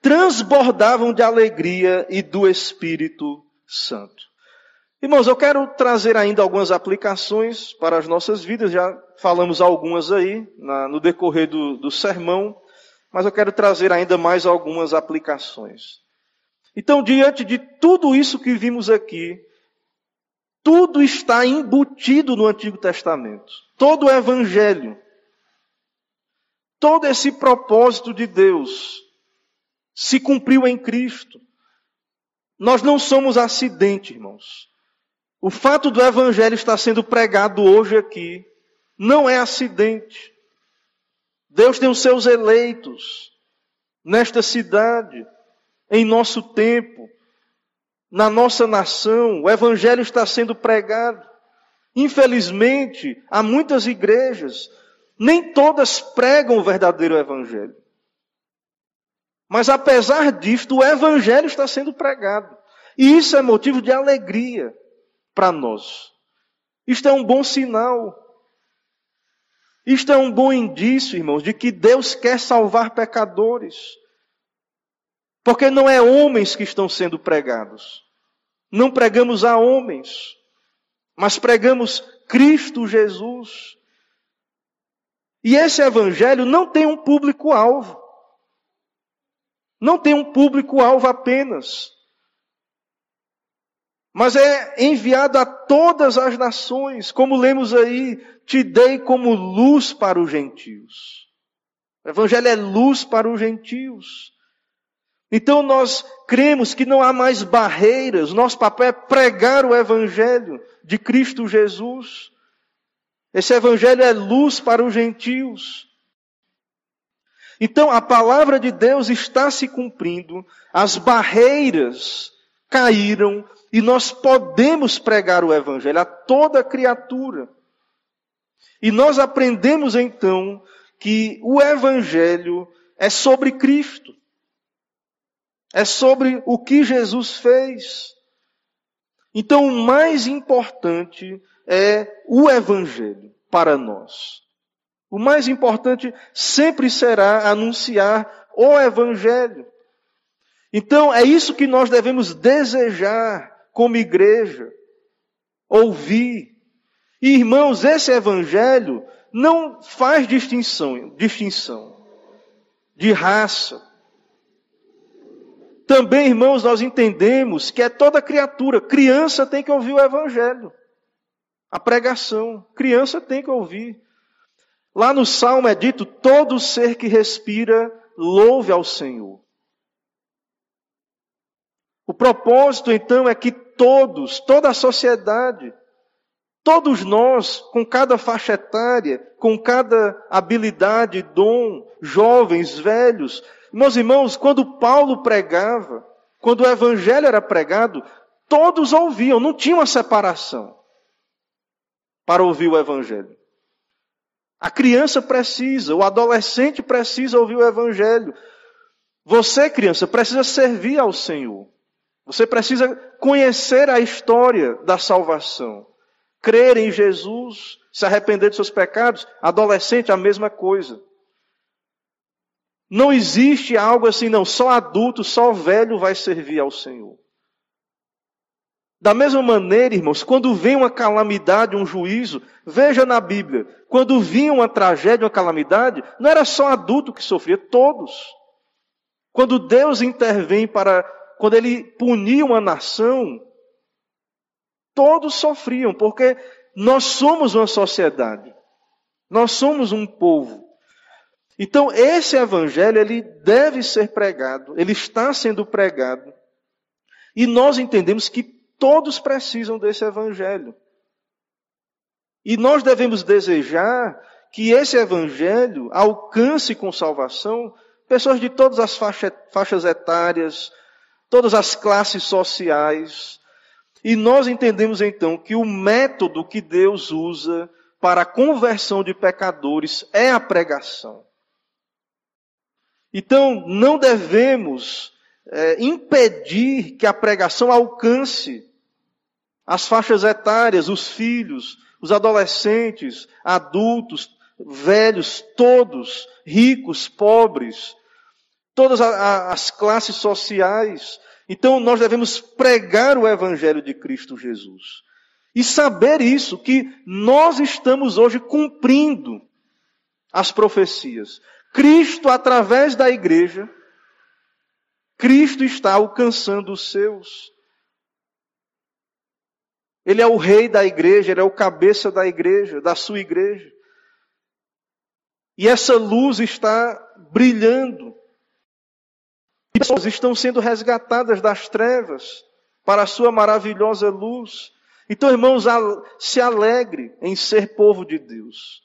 A: transbordavam de alegria e do Espírito Santo. Irmãos, eu quero trazer ainda algumas aplicações para as nossas vidas, já falamos algumas aí na, no decorrer do, do sermão, mas eu quero trazer ainda mais algumas aplicações. Então, diante de tudo isso que vimos aqui, tudo está embutido no Antigo Testamento. Todo o Evangelho. Todo esse propósito de Deus se cumpriu em Cristo. Nós não somos acidente, irmãos. O fato do Evangelho estar sendo pregado hoje aqui não é acidente. Deus tem os seus eleitos nesta cidade, em nosso tempo, na nossa nação, o Evangelho está sendo pregado. Infelizmente, há muitas igrejas, nem todas pregam o verdadeiro Evangelho. Mas apesar disto, o Evangelho está sendo pregado. E isso é motivo de alegria para nós. Isto é um bom sinal. Isto é um bom indício, irmãos, de que Deus quer salvar pecadores. Porque não é homens que estão sendo pregados. Não pregamos a homens, mas pregamos Cristo Jesus. E esse evangelho não tem um público-alvo. Não tem um público-alvo apenas. Mas é enviado a todas as nações, como lemos aí, te dei como luz para os gentios. O evangelho é luz para os gentios. Então nós cremos que não há mais barreiras, nosso papel é pregar o Evangelho de Cristo Jesus. Esse Evangelho é luz para os gentios. Então a palavra de Deus está se cumprindo, as barreiras caíram e nós podemos pregar o Evangelho a toda criatura. E nós aprendemos então que o Evangelho é sobre Cristo. É sobre o que Jesus fez. Então, o mais importante é o Evangelho para nós. O mais importante sempre será anunciar o Evangelho. Então, é isso que nós devemos desejar como igreja, ouvir. E, irmãos, esse evangelho não faz distinção, distinção de raça. Também, irmãos, nós entendemos que é toda criatura, criança tem que ouvir o evangelho. A pregação, criança tem que ouvir. Lá no Salmo é dito: todo ser que respira, louve ao Senhor. O propósito, então, é que todos, toda a sociedade, todos nós, com cada faixa etária, com cada habilidade, dom, jovens, velhos, meus irmãos, quando Paulo pregava, quando o evangelho era pregado, todos ouviam, não tinha uma separação para ouvir o evangelho. A criança precisa, o adolescente precisa ouvir o evangelho. Você, criança, precisa servir ao Senhor. Você precisa conhecer a história da salvação. Crer em Jesus, se arrepender de seus pecados. Adolescente, a mesma coisa. Não existe algo assim, não. Só adulto, só velho vai servir ao Senhor. Da mesma maneira, irmãos, quando vem uma calamidade, um juízo, veja na Bíblia, quando vinha uma tragédia, uma calamidade, não era só adulto que sofria, todos. Quando Deus intervém para quando ele punia uma nação, todos sofriam, porque nós somos uma sociedade, nós somos um povo. Então, esse evangelho, ele deve ser pregado, ele está sendo pregado, e nós entendemos que todos precisam desse evangelho. E nós devemos desejar que esse evangelho alcance com salvação pessoas de todas as faixas etárias, todas as classes sociais. E nós entendemos então que o método que Deus usa para a conversão de pecadores é a pregação. Então, não devemos é, impedir que a pregação alcance as faixas etárias, os filhos, os adolescentes, adultos, velhos, todos, ricos, pobres, todas as classes sociais. Então nós devemos pregar o Evangelho de Cristo Jesus. E saber isso, que nós estamos hoje cumprindo as profecias. Cristo, através da igreja, Cristo está alcançando os seus. Ele é o rei da igreja, ele é o cabeça da igreja, da sua igreja. E essa luz está brilhando pessoas estão sendo resgatadas das trevas para a sua maravilhosa luz. Então, irmãos, se alegre em ser povo de Deus,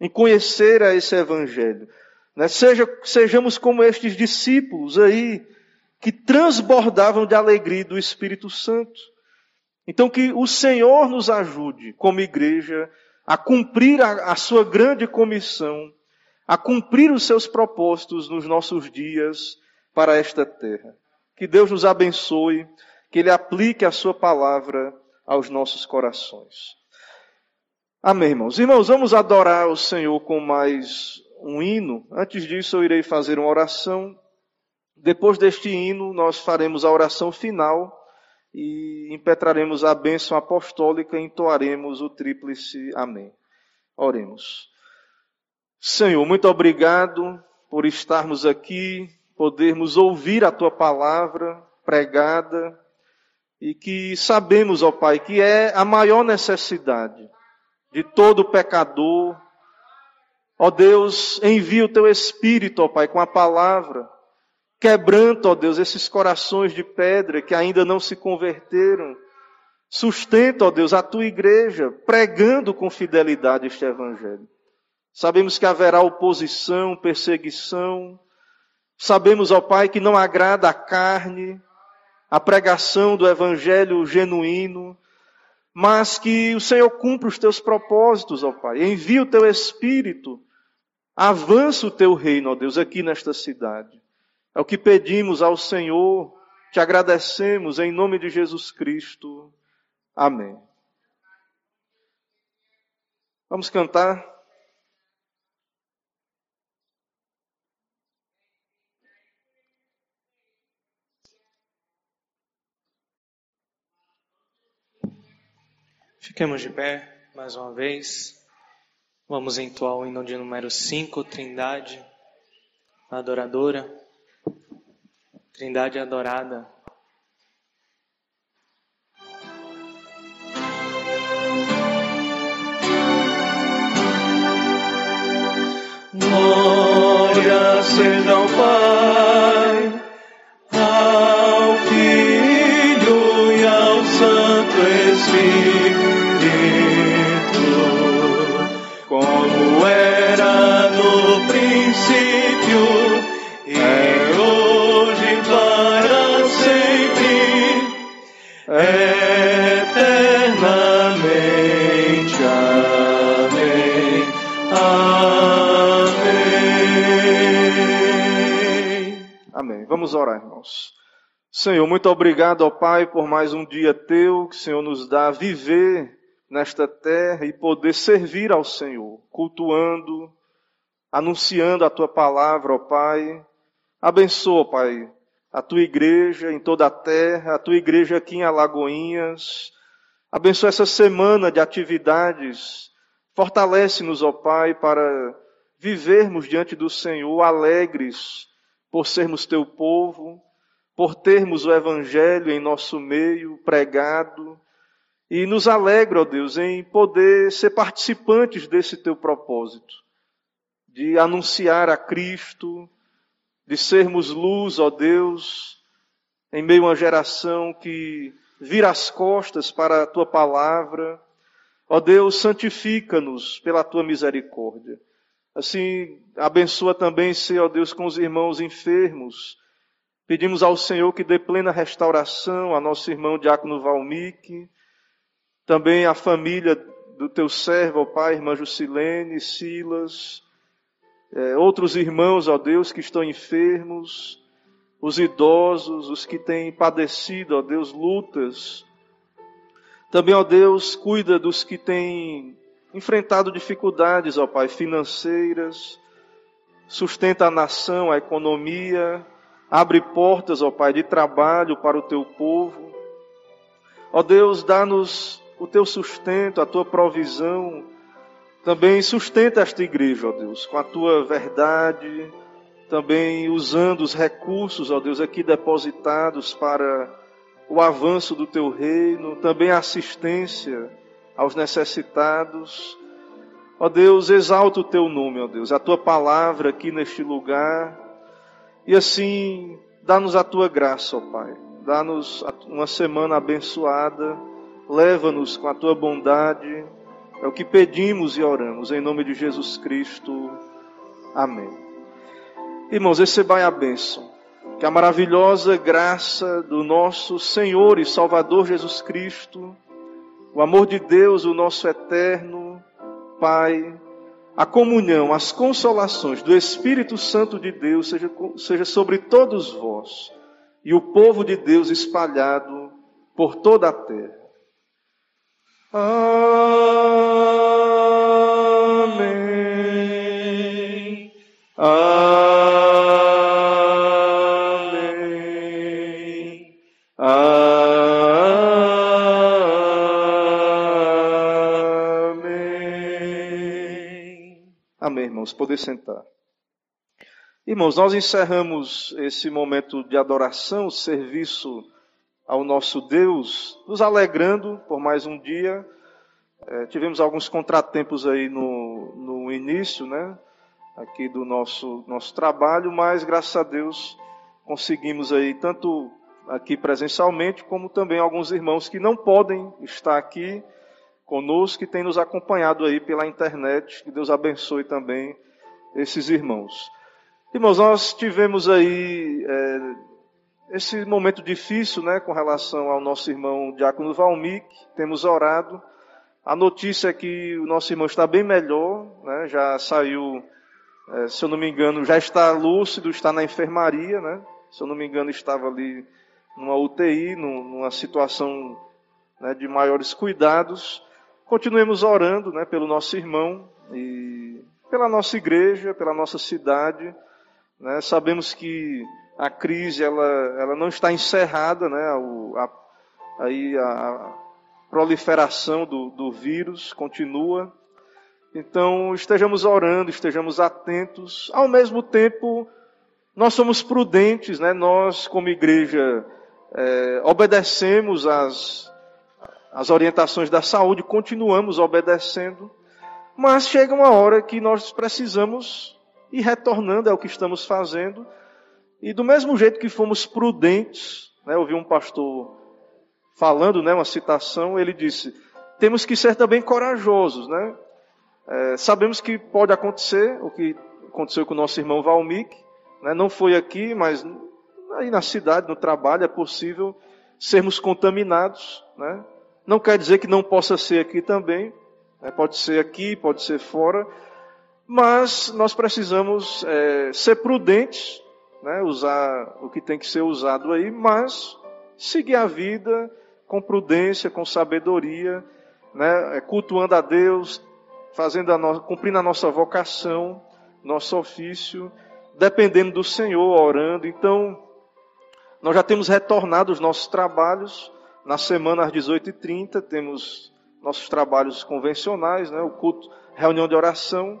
A: em conhecer a esse evangelho. Né? Seja, sejamos como estes discípulos aí, que transbordavam de alegria do Espírito Santo. Então, que o Senhor nos ajude, como igreja, a cumprir a, a sua grande comissão, a cumprir os seus propósitos nos nossos dias para esta terra. Que Deus nos abençoe, que Ele aplique a Sua palavra aos nossos corações. Amém, irmãos. Irmãos, vamos adorar o Senhor com mais um hino. Antes disso, eu irei fazer uma oração. Depois deste hino, nós faremos a oração final e impetraremos a bênção apostólica e entoaremos o tríplice Amém. Oremos. Senhor, muito obrigado por estarmos aqui podermos ouvir a tua palavra pregada e que sabemos, ó Pai, que é a maior necessidade de todo pecador. Ó Deus, envia o teu Espírito, ó Pai, com a palavra, quebrando, ó Deus, esses corações de pedra que ainda não se converteram. Sustenta, ó Deus, a tua igreja, pregando com fidelidade este Evangelho. Sabemos que haverá oposição, perseguição, Sabemos, ó Pai, que não agrada a carne, a pregação do evangelho genuíno, mas que o Senhor cumpra os teus propósitos, ó Pai. Envia o teu espírito, avança o teu reino, ó Deus, aqui nesta cidade. É o que pedimos ao Senhor, te agradecemos em nome de Jesus Cristo. Amém. Vamos cantar. Fiquemos de pé.
B: mais uma vez. Vamos entoar o hino de número 5, Trindade Adoradora. Trindade Adorada. Glória seja ao Pai,
A: Vamos orar, irmãos. Senhor, muito obrigado, ó Pai, por mais um dia teu que o Senhor nos dá a viver nesta terra e poder servir ao Senhor, cultuando, anunciando a tua palavra, ó Pai. Abençoa, Pai, a tua igreja em toda a terra, a tua igreja aqui em Alagoinhas. Abençoa essa semana de atividades. Fortalece-nos, ó Pai, para vivermos diante do Senhor alegres por sermos teu povo, por termos o evangelho em nosso meio pregado e nos alegra, ó Deus, em poder ser participantes desse teu propósito, de anunciar a Cristo, de sermos luz, ó Deus, em meio a uma geração que vira as costas para a tua palavra. Ó Deus, santifica-nos pela tua misericórdia. Assim, abençoa também, ó Deus, com os irmãos enfermos. Pedimos ao Senhor que dê plena restauração a nosso irmão Diácono Valmique, também a família do teu servo, ó Pai, irmã Jusilene, Silas, é, outros irmãos, ó Deus, que estão enfermos, os idosos, os que têm padecido, ó Deus, lutas. Também, ó Deus, cuida dos que têm enfrentado dificuldades, ó Pai, financeiras, sustenta a nação, a economia, abre portas, ó Pai, de trabalho para o teu povo. Ó Deus, dá-nos o teu sustento, a tua provisão. Também sustenta esta igreja, ó Deus, com a tua verdade, também usando os recursos, ó Deus, aqui depositados para o avanço do teu reino, também a assistência aos necessitados. Ó Deus, exalta o teu nome, ó Deus, a tua palavra aqui neste lugar. E assim, dá-nos a tua graça, ó Pai. Dá-nos uma semana abençoada leva-nos com a tua bondade. É o que pedimos e oramos em nome de Jesus Cristo. Amém. Irmãos, recebai a bênção. Que a maravilhosa graça do nosso Senhor e Salvador Jesus Cristo, o amor de Deus, o nosso eterno Pai, a comunhão, as consolações do Espírito Santo de Deus seja, seja sobre todos vós e o povo de Deus espalhado por toda a terra. Amém. Irmãos. Poder sentar. Irmãos, nós encerramos esse momento de adoração, serviço ao nosso Deus, nos alegrando por mais um dia. É, tivemos alguns contratempos aí no, no início, né? Aqui do nosso, nosso trabalho, mas graças a Deus conseguimos aí, tanto aqui presencialmente, como também alguns irmãos que não podem estar aqui conosco, que têm nos acompanhado aí pela internet. Que Deus abençoe também esses irmãos. Irmãos, nós tivemos aí é, esse momento difícil, né, com relação ao nosso irmão Diácono Valmic, temos orado. A notícia é que o nosso irmão está bem melhor, né, já saiu, é, se eu não me engano, já está lúcido, está na enfermaria, né, se eu não me engano, estava ali numa UTI, numa situação né, de maiores cuidados. Continuemos orando né, pelo nosso irmão e pela nossa igreja, pela nossa cidade. Né, sabemos que a crise ela, ela não está encerrada, né? A, aí a, proliferação do, do vírus continua. Então, estejamos orando, estejamos atentos. Ao mesmo tempo, nós somos prudentes, né? Nós, como igreja, é, obedecemos às, às orientações da saúde, continuamos obedecendo. Mas chega uma hora que nós precisamos ir retornando ao que estamos fazendo. E do mesmo jeito que fomos prudentes, né, ouvi um pastor falando, né, uma citação, ele disse: temos que ser também corajosos, né? É, sabemos que pode acontecer o que aconteceu com o nosso irmão Valmic, né, não foi aqui, mas aí na cidade, no trabalho, é possível sermos contaminados, né? Não quer dizer que não possa ser aqui também, né? pode ser aqui, pode ser fora, mas nós precisamos é, ser prudentes, né? usar o que tem que ser usado aí, mas seguir a vida com prudência, com sabedoria, né? É, cultuando a Deus, fazendo a no... cumprindo a nossa vocação, nosso ofício, dependendo do Senhor, orando. Então, nós já temos retornado os nossos trabalhos. Na semana às 18h30, temos nossos trabalhos convencionais, né? o culto, reunião de oração,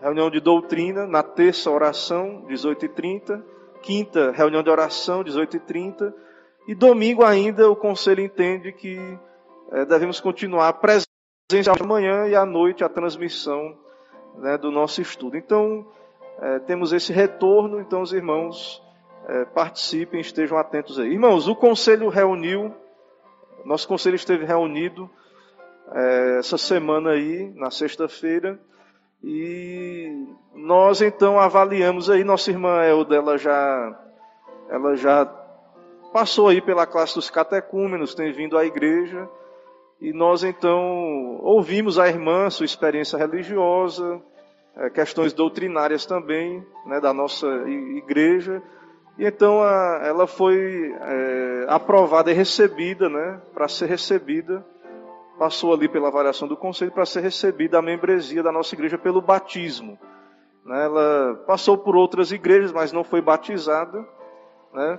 A: reunião de doutrina, na terça, oração, 18h30, quinta, reunião de oração, 18h30, e domingo ainda o conselho entende que é, devemos continuar presencial de manhã e à noite a transmissão né, do nosso estudo. Então, é, temos esse retorno, então os irmãos é, participem, estejam atentos aí. Irmãos, o conselho reuniu, nosso conselho esteve reunido é, essa semana aí, na sexta-feira, e nós então avaliamos aí, nossa irmã Elda, ela já, ela já passou aí pela classe dos catecúmenos, tem vindo à igreja, e nós então ouvimos a irmã, sua experiência religiosa, é, questões doutrinárias também, né, da nossa igreja, e então a, ela foi é, aprovada e recebida, né, para ser recebida, passou ali pela avaliação do conselho para ser recebida a membresia da nossa igreja pelo batismo. Né, ela passou por outras igrejas, mas não foi batizada, né,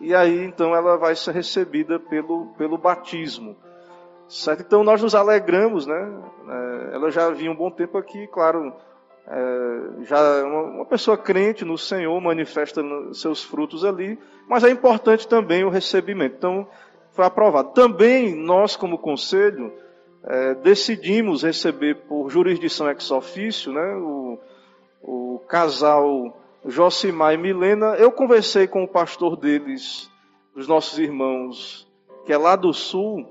A: e aí então ela vai ser recebida pelo, pelo batismo. Certo? Então nós nos alegramos, né? É, ela já vinha um bom tempo aqui, claro, é, já uma, uma, pessoa crente no Senhor manifesta seus frutos ali, mas é importante também o recebimento. Então, foi aprovado. Também nós, como conselho, é, decidimos receber por jurisdição ex officio, né, o, o casal Josimar e Milena. Eu conversei com o pastor deles, dos nossos irmãos, que é lá do sul,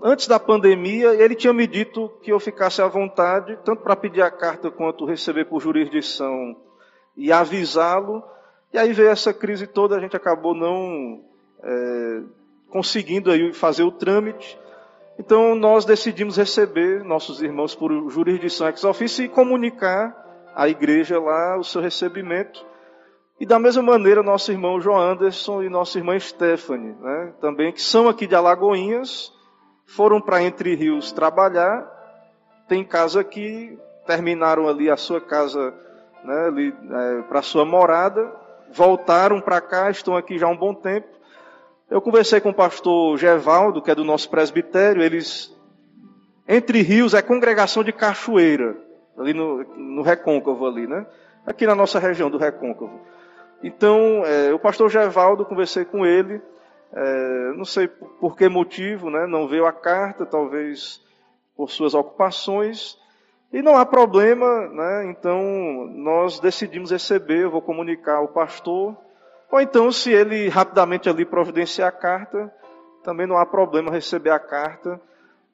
A: Antes da pandemia, ele tinha me dito que eu ficasse à vontade, tanto para pedir a carta quanto receber por jurisdição e avisá-lo. E aí veio essa crise toda, a gente acabou não é, conseguindo aí fazer o trâmite. Então nós decidimos receber nossos irmãos por jurisdição ex officio e comunicar à igreja lá o seu recebimento. E da mesma maneira, nosso irmão João Anderson e nossa irmã Stephanie, né, também, que são aqui de Alagoinhas, foram para Entre Rios trabalhar, tem casa aqui, terminaram ali a sua casa, né, é, para sua morada, voltaram para cá, estão aqui já há um bom tempo. Eu conversei com o pastor Gevaldo, que é do nosso presbitério, eles, Entre Rios é congregação de Cachoeira, ali no, no Recôncavo ali, né? Aqui na nossa região do Recôncavo. Então, é, o pastor Gevaldo, conversei com ele, é, não sei por que motivo, né, não veio a carta, talvez por suas ocupações, e não há problema, né, então nós decidimos receber, eu vou comunicar ao pastor, ou então se ele rapidamente ali providenciar a carta, também não há problema receber a carta,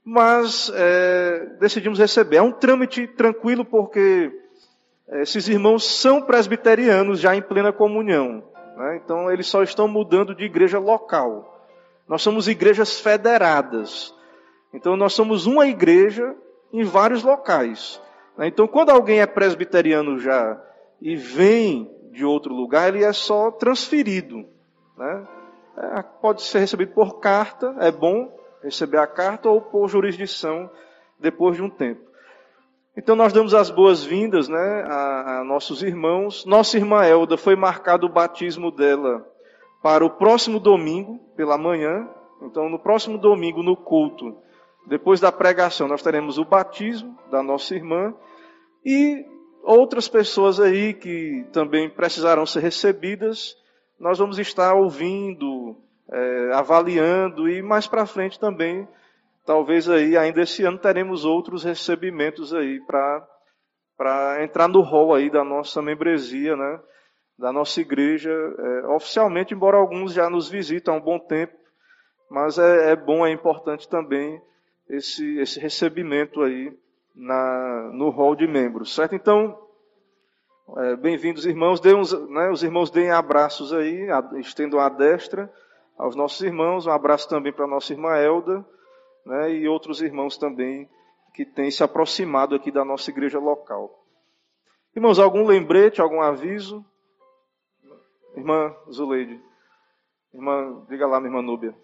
A: mas é, decidimos receber. É um trâmite tranquilo porque é, esses irmãos são presbiterianos já em plena comunhão. Né? Então, eles só estão mudando de igreja local. Nós somos igrejas federadas. Então, nós somos uma igreja em vários locais. Né? Então, quando alguém é presbiteriano já e vem de outro lugar, ele é só transferido. Né? É, pode ser recebido por carta, é bom receber a carta, ou por jurisdição depois de um tempo. Então nós damos as boas-vindas né, a, a, nossos irmãos. Nossa irmã Elda foi marcado o batismo dela para o próximo domingo, pela manhã, Então, no próximo domingo, no culto, depois da pregação, nós teremos o batismo da nossa irmã e outras pessoas aí que também precisarão ser recebidas. Nós vamos estar ouvindo, é, avaliando e mais para frente também, talvez aí ainda esse ano teremos outros recebimentos aí para para entrar no rol aí da nossa membresia, né? Da nossa igreja, é, oficialmente, embora alguns já nos visitam há um bom tempo, mas é, é bom, é importante também esse, esse recebimento aí na, no rol de membros, certo? Então, é, bem-vindos irmãos, uns, né, os irmãos deem abraços aí, estendam a destra aos nossos irmãos, um abraço também para a nossa irmã Elda, né, e outros irmãos também que têm se aproximado aqui da nossa igreja local. Irmãos, algum lembrete, algum aviso? Irmã Zuleide. Irmã, diga lá, minha irmã Núbia.